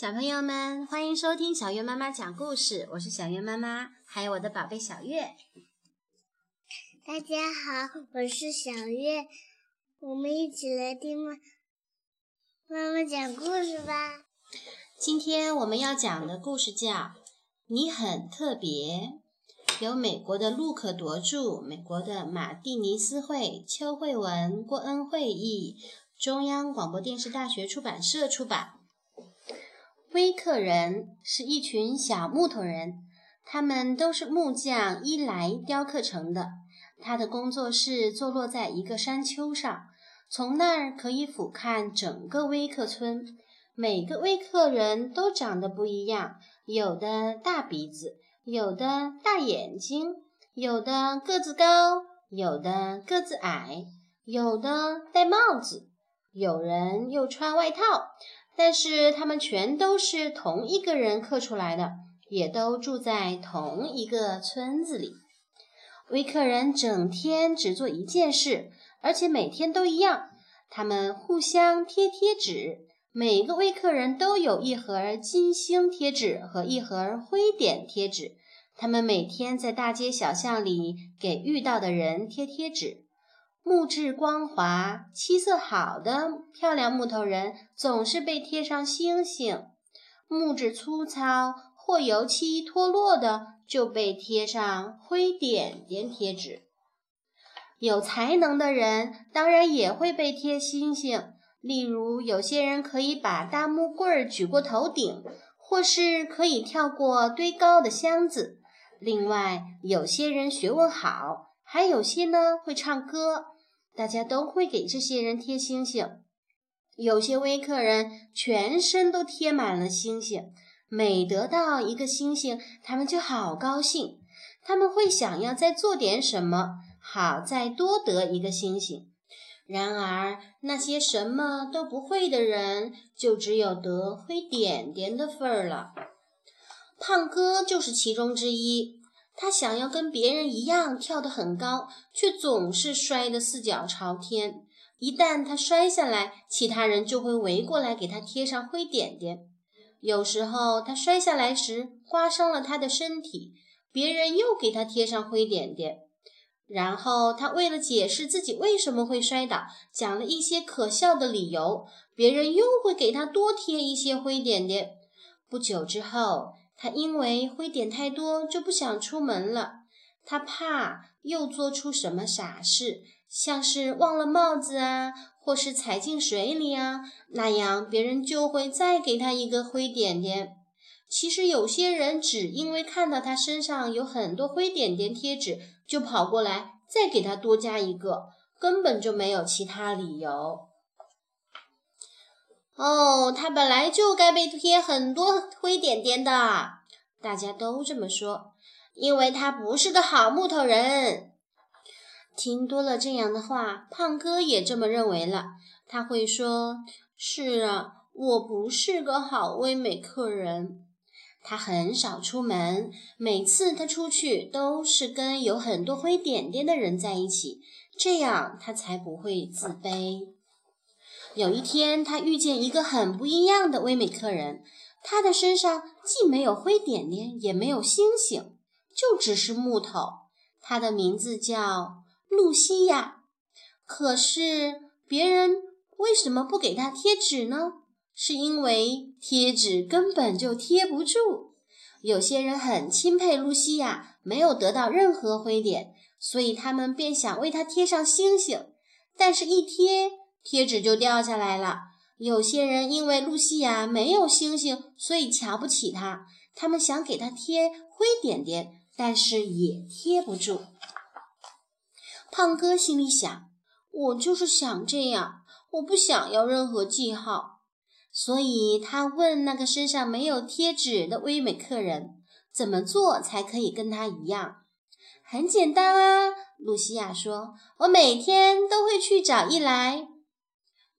小朋友们，欢迎收听小月妈妈讲故事。我是小月妈妈，还有我的宝贝小月。大家好，我是小月，我们一起来听妈妈妈讲故事吧。今天我们要讲的故事叫《你很特别》，由美国的陆可铎著，美国的马蒂尼斯会，邱慧文、郭恩惠译，中央广播电视大学出版社出版。威克人是一群小木头人，他们都是木匠伊莱雕刻成的。他的工作室坐落在一个山丘上，从那儿可以俯瞰整个威克村。每个威克人都长得不一样，有的大鼻子，有的大眼睛，有的个子高，有的个子矮，有的戴帽子，有人又穿外套。但是他们全都是同一个人刻出来的，也都住在同一个村子里。威克人整天只做一件事，而且每天都一样。他们互相贴贴纸，每个威克人都有一盒金星贴纸和一盒灰点贴纸。他们每天在大街小巷里给遇到的人贴贴纸。木质光滑、漆色好的漂亮木头人总是被贴上星星；木质粗糙或油漆脱落的。就被贴上灰点点贴纸。有才能的人当然也会被贴星星，例如有些人可以把大木棍儿举过头顶，或是可以跳过堆高的箱子。另外，有些人学问好，还有些呢会唱歌，大家都会给这些人贴星星。有些微客人全身都贴满了星星。每得到一个星星，他们就好高兴。他们会想要再做点什么，好再多得一个星星。然而，那些什么都不会的人，就只有得灰点点的份儿了。胖哥就是其中之一。他想要跟别人一样跳得很高，却总是摔得四脚朝天。一旦他摔下来，其他人就会围过来给他贴上灰点点。有时候他摔下来时刮伤了他的身体，别人又给他贴上灰点点。然后他为了解释自己为什么会摔倒，讲了一些可笑的理由，别人又会给他多贴一些灰点点。不久之后，他因为灰点太多就不想出门了，他怕又做出什么傻事，像是忘了帽子啊。或是踩进水里啊，那样别人就会再给他一个灰点点。其实有些人只因为看到他身上有很多灰点点贴纸，就跑过来再给他多加一个，根本就没有其他理由。哦，他本来就该被贴很多灰点点的，大家都这么说，因为他不是个好木头人。听多了这样的话，胖哥也这么认为了。他会说：“是啊，我不是个好威美客人。”他很少出门，每次他出去都是跟有很多灰点点的人在一起，这样他才不会自卑。有一天，他遇见一个很不一样的威美客人，他的身上既没有灰点点，也没有星星，就只是木头。他的名字叫。露西亚，可是别人为什么不给他贴纸呢？是因为贴纸根本就贴不住。有些人很钦佩露西亚，没有得到任何灰点，所以他们便想为他贴上星星。但是，一贴贴纸就掉下来了。有些人因为露西亚没有星星，所以瞧不起她，他们想给她贴灰点点，但是也贴不住。胖哥心里想：“我就是想这样，我不想要任何记号。”所以他问那个身上没有贴纸的威美客人：“怎么做才可以跟他一样？”很简单啊，露西亚说：“我每天都会去找伊莱。”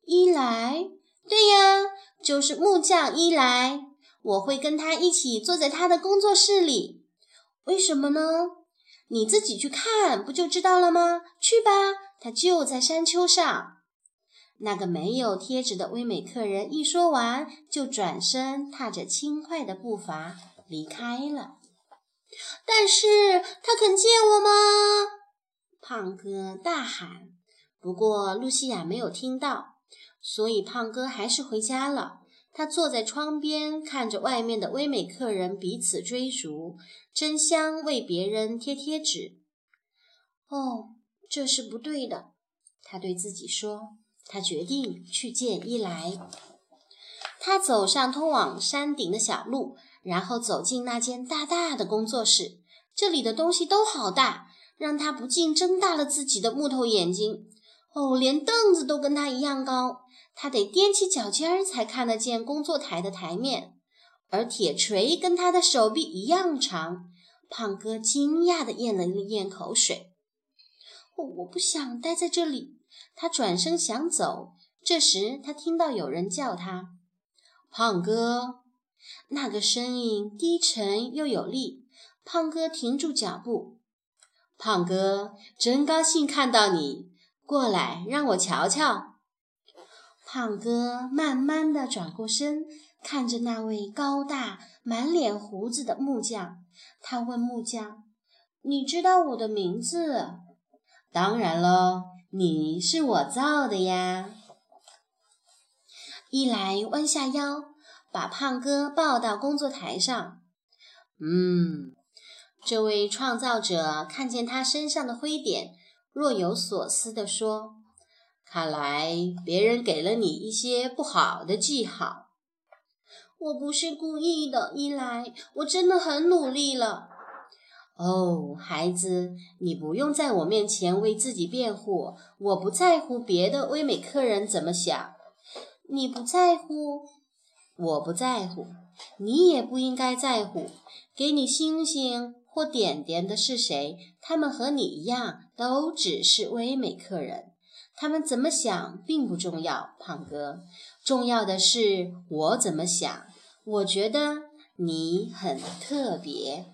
伊莱？对呀，就是木匠伊莱。我会跟他一起坐在他的工作室里。为什么呢？你自己去看，不就知道了吗？去吧，他就在山丘上。那个没有贴纸的威美客人一说完，就转身踏着轻快的步伐离开了。但是他肯见我吗？胖哥大喊。不过露西亚没有听到，所以胖哥还是回家了。他坐在窗边，看着外面的唯美客人彼此追逐，争相为别人贴贴纸。哦，这是不对的，他对自己说。他决定去见伊莱。他走上通往山顶的小路，然后走进那间大大的工作室。这里的东西都好大，让他不禁睁大了自己的木头眼睛。哦，连凳子都跟他一样高，他得踮起脚尖儿才看得见工作台的台面。而铁锤跟他的手臂一样长。胖哥惊讶地咽了咽口水。哦，我不想待在这里。他转身想走，这时他听到有人叫他：“胖哥。”那个声音低沉又有力。胖哥停住脚步：“胖哥，真高兴看到你，过来让我瞧瞧。”胖哥慢慢地转过身，看着那位高大、满脸胡子的木匠。他问木匠：“你知道我的名字？”“当然喽。”你是我造的呀！一来弯下腰，把胖哥抱到工作台上。嗯，这位创造者看见他身上的灰点，若有所思地说：“看来别人给了你一些不好的记号。”我不是故意的，一来，我真的很努力了。哦，孩子，你不用在我面前为自己辩护。我不在乎别的威美客人怎么想。你不在乎，我不在乎，你也不应该在乎。给你星星或点点的是谁？他们和你一样，都只是威美客人。他们怎么想并不重要，胖哥。重要的是我怎么想。我觉得你很特别。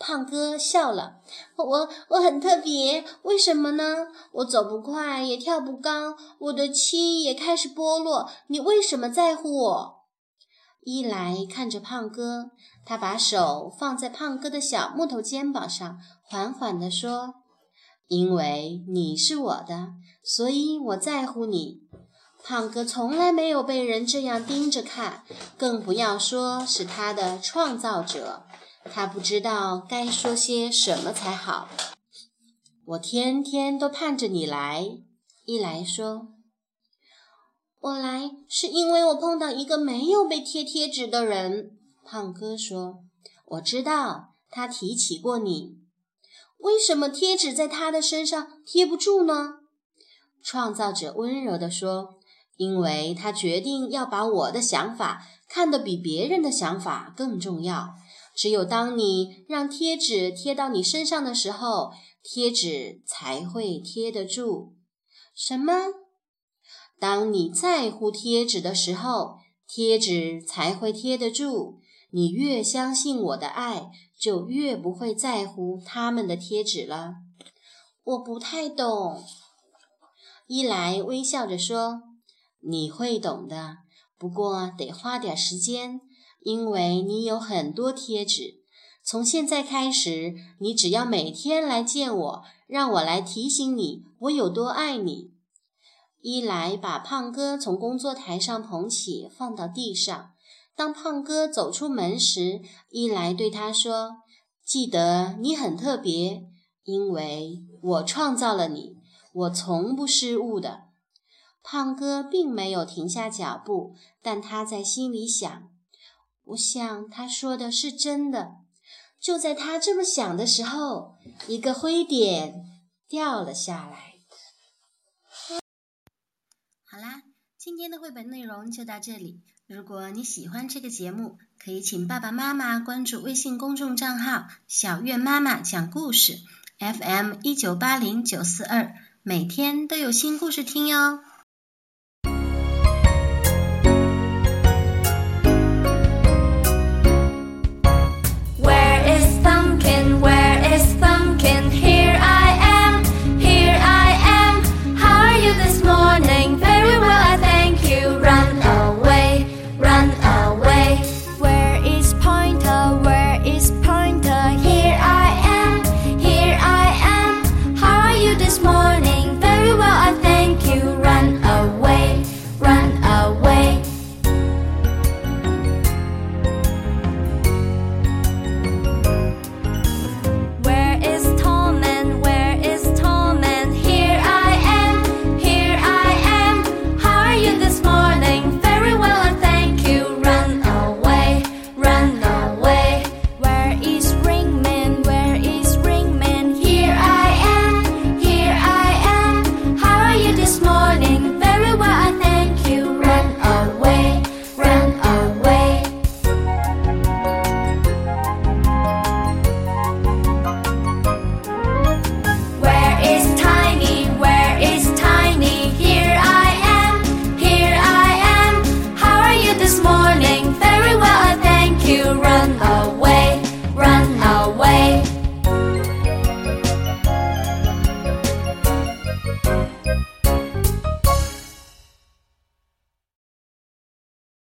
胖哥笑了，我我很特别，为什么呢？我走不快，也跳不高，我的漆也开始剥落。你为什么在乎我？伊莱看着胖哥，他把手放在胖哥的小木头肩膀上，缓缓地说：“因为你是我的，所以我在乎你。”胖哥从来没有被人这样盯着看，更不要说是他的创造者。他不知道该说些什么才好。我天天都盼着你来。一来说，我来是因为我碰到一个没有被贴贴纸的人。胖哥说，我知道他提起过你。为什么贴纸在他的身上贴不住呢？创造者温柔地说，因为他决定要把我的想法看得比别人的想法更重要。只有当你让贴纸贴到你身上的时候，贴纸才会贴得住。什么？当你在乎贴纸的时候，贴纸才会贴得住。你越相信我的爱，就越不会在乎他们的贴纸了。我不太懂。伊莱微笑着说：“你会懂的，不过得花点时间。”因为你有很多贴纸，从现在开始，你只要每天来见我，让我来提醒你我有多爱你。伊莱把胖哥从工作台上捧起，放到地上。当胖哥走出门时，伊莱对他说：“记得你很特别，因为我创造了你，我从不失误的。”胖哥并没有停下脚步，但他在心里想。我想他说的是真的。就在他这么想的时候，一个灰点掉了下来。好啦，今天的绘本内容就到这里。如果你喜欢这个节目，可以请爸爸妈妈关注微信公众账号“小月妈妈讲故事 ”，FM 一九八零九四二，每天都有新故事听哟。